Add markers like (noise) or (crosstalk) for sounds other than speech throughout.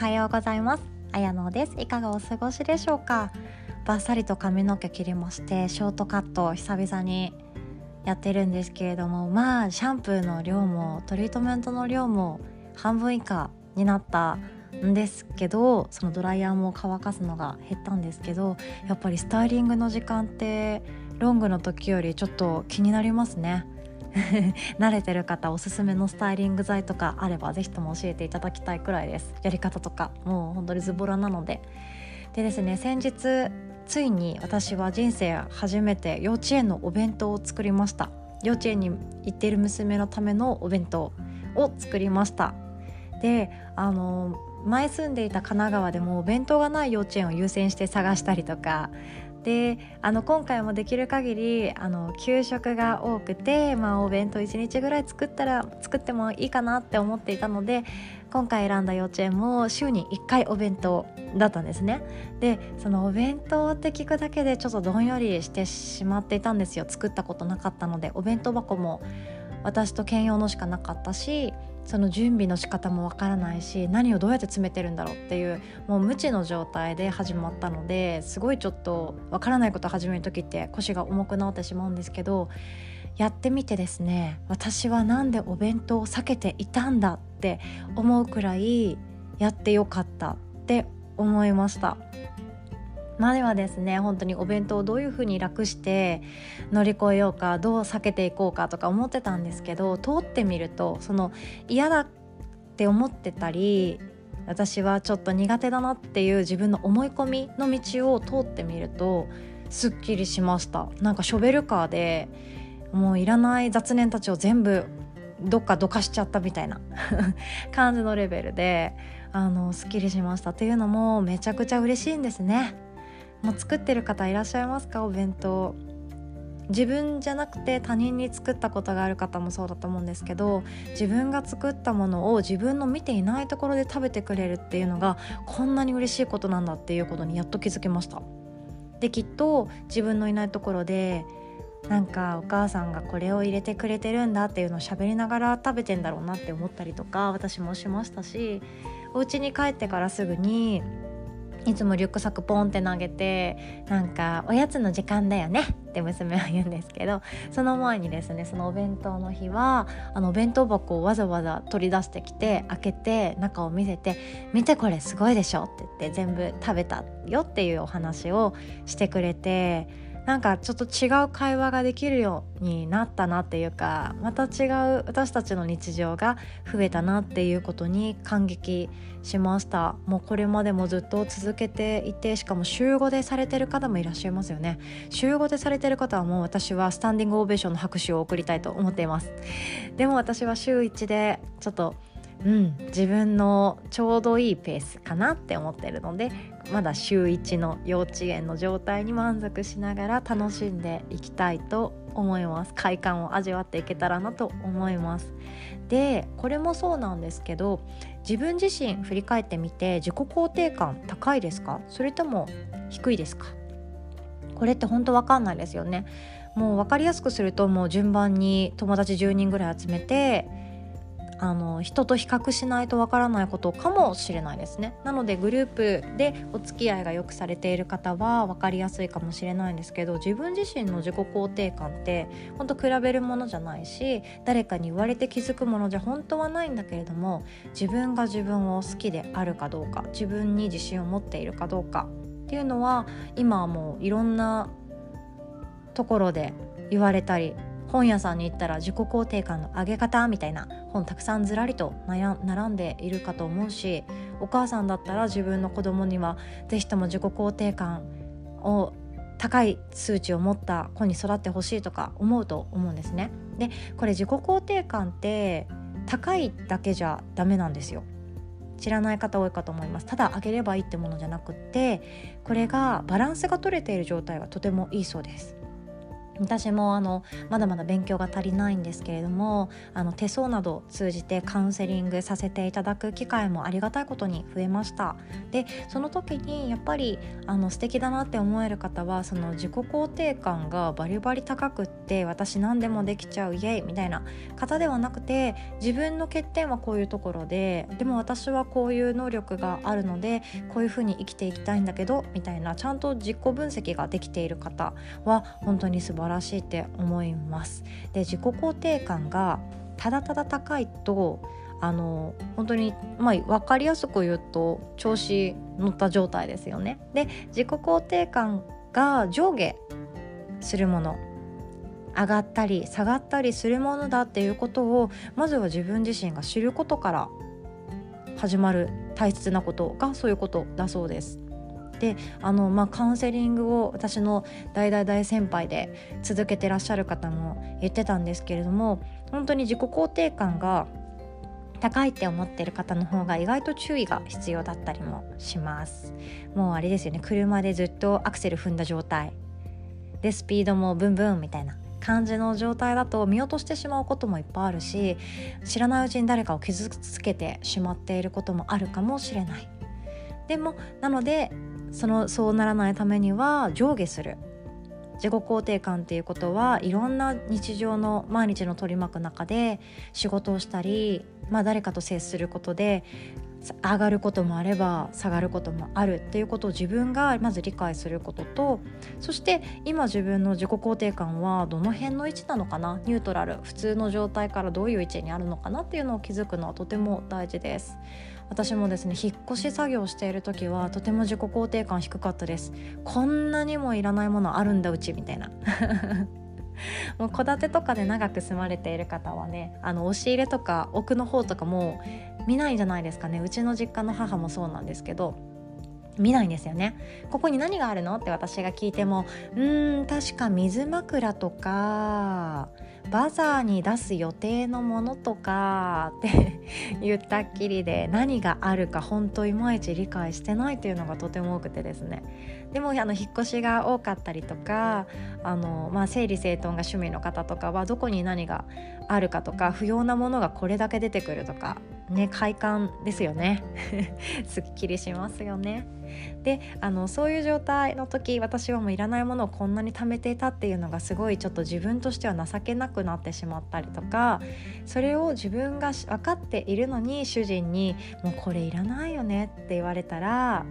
はようございます。あやのです。いかがお過ごしでしょうか？バッサリと髪の毛切りましてショートカット久々にやってるんですけれどもまあシャンプーの量もトリートメントの量も半分以下になったんですけどそのドライヤーも乾かすのが減ったんですけどやっぱりスタイリングの時間ってロングの時よりちょっと気になりますね。(laughs) 慣れてる方おすすめのスタイリング剤とかあれば是非とも教えていただきたいくらいです。やり方とかもう本当にズボラなので。でですね先日ついに私は人生初めて幼稚園のお弁当を作りました。幼稚園に行っている娘のためのお弁当を作りました。であの前住んでいた神奈川でもお弁当がない幼稚園を優先して探したりとかであの今回もできる限りあの給食が多くて、まあ、お弁当1日ぐらい作ったら作ってもいいかなって思っていたので今回選んだ幼稚園も週に1回お弁当だったんですね。でそのお弁当って聞くだけでちょっとどんよりしてしまっていたんですよ。作ったことなかったのでお弁当箱も私と兼用のしかなかったしその準備の仕方もわからないし何をどうやって詰めてるんだろうっていうもう無知の状態で始まったのですごいちょっとわからないことを始める時って腰が重くなってしまうんですけどやってみてですね私は何でお弁当を避けていたんだって思うくらいやってよかったって思いました。まではですね本当にお弁当をどういうふうに楽して乗り越えようかどう避けていこうかとか思ってたんですけど通ってみるとその嫌だって思ってたり私はちょっと苦手だなっていう自分の思い込みの道を通ってみるとすっきりしましたなんかショベルカーでもういらない雑念たちを全部どっかどかしちゃったみたいな (laughs) 感じのレベルであのすっきりしましたっていうのもめちゃくちゃ嬉しいんですね。もう作ってる方いらっしゃいますか？お弁当。自分じゃなくて他人に作ったことがある方もそうだと思うんですけど自分が作ったものを自分の見ていないところで食べてくれるっていうのがこんなに嬉しいことなんだっていうことにやっと気づきました。できっと自分のいないところでなんかお母さんがこれを入れてくれてるんだっていうのを喋りながら食べてんだろうなって思ったりとか私もしましたしお家に帰ってからすぐにいつもリュックサックポンって投げてなんかおやつの時間だよねって娘は言うんですけどその前にですねそのお弁当の日はあのお弁当箱をわざわざ取り出してきて開けて中を見せて「見てこれすごいでしょ」って言って全部食べたよっていうお話をしてくれてなんかちょっと違う会話ができるようになったなっていうかまた違う私たちの日常が増えたなっていうことに感激しました。もうこれまでもずっと続けていてしかも週5でされてる方もいらっしゃいますよね。週5でされてる方はもう私はスタンディングオベーションの拍手を送りたいと思っています。でも私は週1でちょっとうん、自分のちょうどいいペースかなって思ってるのでまだ週1の幼稚園の状態に満足しながら楽しんでいきたいと思います。快感を味わっていけたらなと思います。でこれもそうなんですけど自分自身振り返ってみて自己肯定感高いですか？それとも低いですか？これって本当わかんないですよね。もう分かりやすくするともう順番に友達10人ぐらい集めてあの人と比較しないとわからないことかもしれないですね。なのでグループでお付き合いがよくされている方は分かりやすいかもしれないんですけど自分自身の自己肯定感って本当比べるものじゃないし誰かに言われて気づくものじゃ本当はないんだけれども自分が自分を好きであるかどうか自分に自信を持っているかどうかっていうのは今はもういろんなところで言われたり本屋さんに行ったら自己肯定感の上げ方みたいな本たくさんずらりと並んでいるかと思うしお母さんだったら自分の子供には是非とも自己肯定感を高い数値を持った子に育ってほしいとか思うと思うんですね。でこれ自己肯定感って高いだけじゃダメなんですよ。知らない方多いかと思いますただ上げればいいってものじゃなくってこれがバランスが取れている状態がとてもいいそうです私もあのまだまだ勉強が足りないんですけれどもあの手相などを通じてカウンセリングさせていただく機会もありがたいことに増えました。でその時にやっぱりあの素敵だなって思える方はその自己肯定感がバリバリ高くって私何でもできちゃうイエイみたいな方ではなくて自分の欠点はこういうところででも私はこういう能力があるのでこういうふうに生きていきたいんだけどみたいなちゃんと自己分析ができている方は本当に素晴らしい。らしいって思います。で自己肯定感がただただ高いとあの本当にまあ分かりやすく言うと調子乗った状態ですよね。で自己肯定感が上下するもの上がったり下がったりするものだっていうことをまずは自分自身が知ることから始まる大切なことがそういうことだそうです。であの、まあ、カウンセリングを私の大大大先輩で続けてらっしゃる方も言ってたんですけれども本当に自己肯定感が高いって思ってる方の方が意外と注意が必要だったりもします。もうあれですよね。車でずっとアクセル踏んだ状態でスピードもブンブンみたいな感じの状態だと見落としてしまうこともいっぱいあるし知らないうちに誰かを傷つけてしまっていることもあるかもしれない。でもなのでそのそうならないためには上下する。自己肯定感っていうことはいろんな日常の毎日の取り巻く中で仕事をしたり、まあ、誰かと接することで上がることもあれば下がることもあるっていうことを自分がまず理解することとそして今自分の自己肯定感はどの辺の位置なのかな？ニュートラル。普通の状態からどういう位置にあるのかな？っていうのを気づくのはとても大事です。私もですね引っ越し作業している時はとても自己肯定感低かったです。こんなにもいらないものあるんだうちみたいな。(laughs) もう戸建てとかで長く住まれている方はねあの押し入れとか奥の方とかも見ないじゃないですかね。うちの実家の母もそうなんですけど見ないんですよね。ここに何があるのって私が聞いてもうん確か水枕とかバザーに出す予定のものとかって言ったっきりで何があるか本当いまいち理解してないというのがとても多くてですね。でもあの引っ越しが多かったりとかあの、まあ、整理整頓が趣味の方とかはどこに何があるかとか不要なものがこれだけ出てくるとかね快感ですよね (laughs) すっきりしますよね。であのそういう状態の時私はもういらないものをこんなに貯めていたっていうのがすごいちょっと自分としては情けなくなってしまったりとかそれを自分が分かっているのに主人に「もうこれいらないよね」って言われたら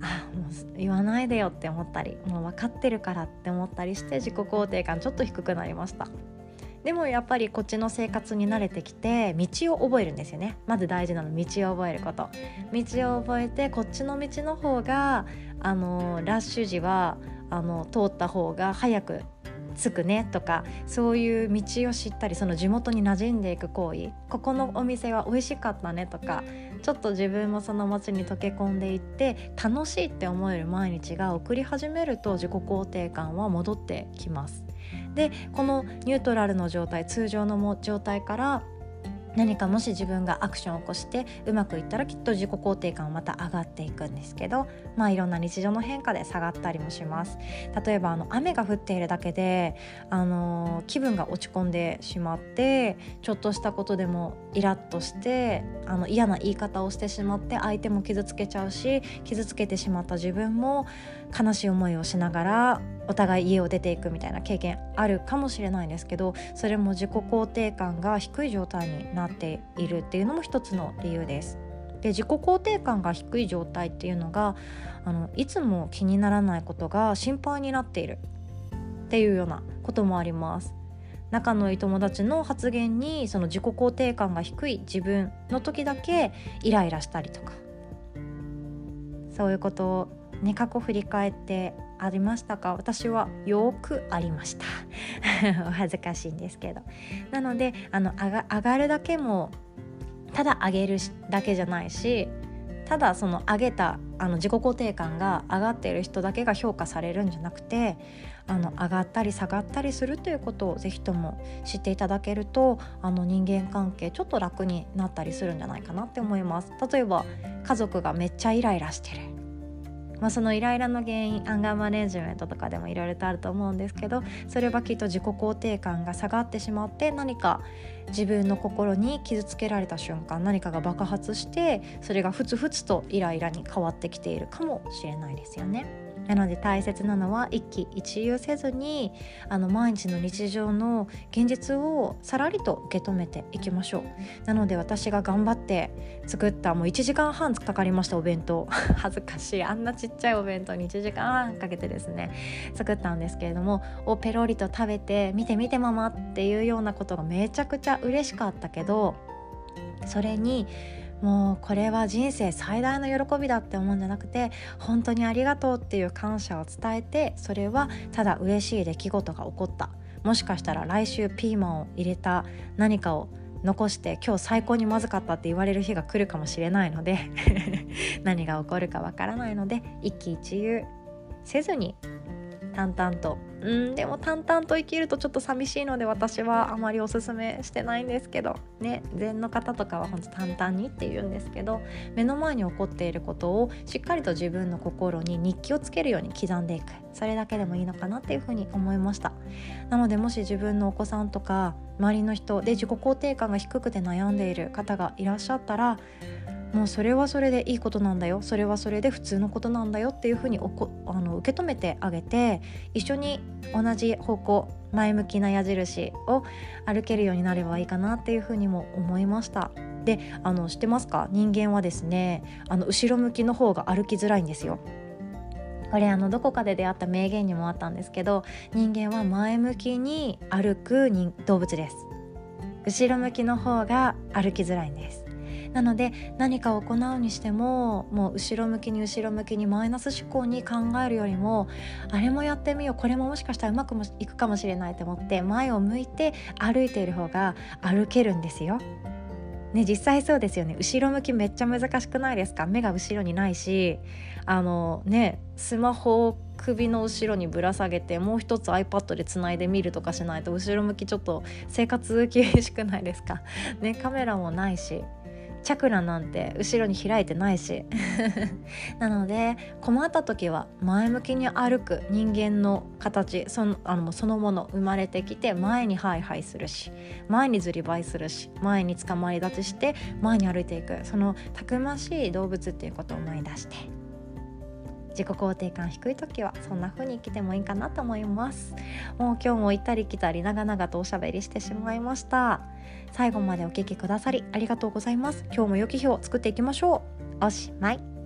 あもう言わないでよって思ったりもう分かってるからって思ったりして自己肯定感ちょっと低くなりましたでもやっぱりこっちの生活に慣れてきて道を覚えるんですよね。まず大事なの道を覚えること。道を覚えてこっちの道の方があのラッシュ時はあの通った方が早く着くねとかそういう道を知ったりその地元に馴染んでいく行為。ここのお店は美味しかったねとかちょっと自分もその街に溶け込んでいって楽しいって思える毎日が送り始めると自己肯定感は戻ってきます。でこのニュートラルの状態通常の状態から何かもし自分がアクションを起こしてうまくいったらきっと自己肯定感はまた上がっていくんですけどまあいろんな日常の変化で下がったりもします。例えばあの雨が降っているだけであの気分が落ち込んでしまってちょっとしたことでもイラッとしてあの嫌な言い方をしてしまって相手も傷つけちゃうし傷つけてしまった自分も悲しい思いをしながらお互い家を出ていくみたいな経験あるかもしれないんですけどそれも自己肯定感が低い状態になっているっていうのも一つの理由です。で自己肯定感が低い状態っていうのがあのいつも気にならないことが心配になっているっていうようなこともあります。仲のいい友達の発言にその自己肯定感が低い自分の時だけイライラしたりとかそういうことをね過去振り返ってありましたか？私はよくありました。お (laughs) 恥ずかしいんですけど。なのであの上が上がるだけもただ上げるだけじゃないしただその上げたあの自己肯定感が上がっている人だけが評価されるんじゃなくてあの上がったり下がったりするということを是非とも知っていただけるとあの人間関係ちょっと楽になったりするんじゃないかなって思います。例えば家族がめっちゃイライラしてるまあ、そのイライラの原因アンガーマネジメントとかでもいろいろとあると思うんですけどそれはきっと自己肯定感が下がってしまって何か自分の心に傷つけられた瞬間何かが爆発してそれがふつふつとイライラに変わってきているかもしれないですよね。なので大切なのは一喜一憂せずにあの毎日の日常の現実をさらりと受け止めていきましょう。なので私が頑張って作ったもう1時間半かかりましたお弁当。恥ずかしい。あんなちっちゃいお弁当に1時間半かけてですね。作ったんですけれどもをペロリと食べて見て見てママっていうようなことがめちゃくちゃ嬉しかったけどそれにもうこれは人生最大の喜びだって思うんじゃなくて本当にありがとうっていう感謝を伝えてそれはただ嬉しい出来事が起こった。もしかしたら来週ピーマンを入れた何かを残して今日最高にまずかったって言われる日が来るかもしれないので (laughs) 何が起こるかわからないので一喜一憂せずに淡々と。うん。でも淡々と生きるとちょっと寂しいので私はあまりおすすめしてないんですけど。ね禅の方とかは本当淡々にって言うんですけど。目の前に起こっていることをしっかりと自分の心に日記をつけるように刻んでいく。それだけでもいいのかなっていうふうに思いました。なのでもし自分のお子さんとか周りの人で自己肯定感が低くて悩んでいる方がいらっしゃったらもうそれはそれでいいことなんだよそれはそれで普通のことなんだよっていうふうにおこあの受け止めてあげて一緒に同じ方向前向きな矢印を歩けるようになればいいかなっていうふうにも思いました。であの知ってますか？人間はですねあの後ろ向きの方が歩きづらいんですよ。これあのどこかで出会った名言にもあったんですけど人間は前向きに歩く動物です後ろ向きの方が歩きづらいんですなので何かを行うにしてももう後ろ向きに後ろ向きにマイナス思考に考えるよりもあれもやってみようこれももしかしたらうまくもいくかもしれないと思って前を向いて歩いている方が歩けるんですよ。ね、実際そうですよね。後ろ向きめっちゃ難しくないですか？目が後ろにないしあのねスマホを首の後ろにぶら下げてもう一つ iPad でつないでみるとかしないと後ろ向きちょっと生活厳しくないですか？ねカメラもないし。チャクラなんて後ろに開いてないし。(laughs) なので困った時は前向きに歩く人間の形そのあのそのもの生まれてきて前にハイハイするし前にずりばいするし前に捕まり立ちして前に歩いていく。そのたくましい動物っていうことを思い出して。自己肯定感低い時はそんな風に生きてもいいかなと思います。もう今日も行ったり来たり長々とおしゃべりしてしまいました。最後までお聴きくださりありがとうございます。今日も良き日を作っていきましょう。おしまい。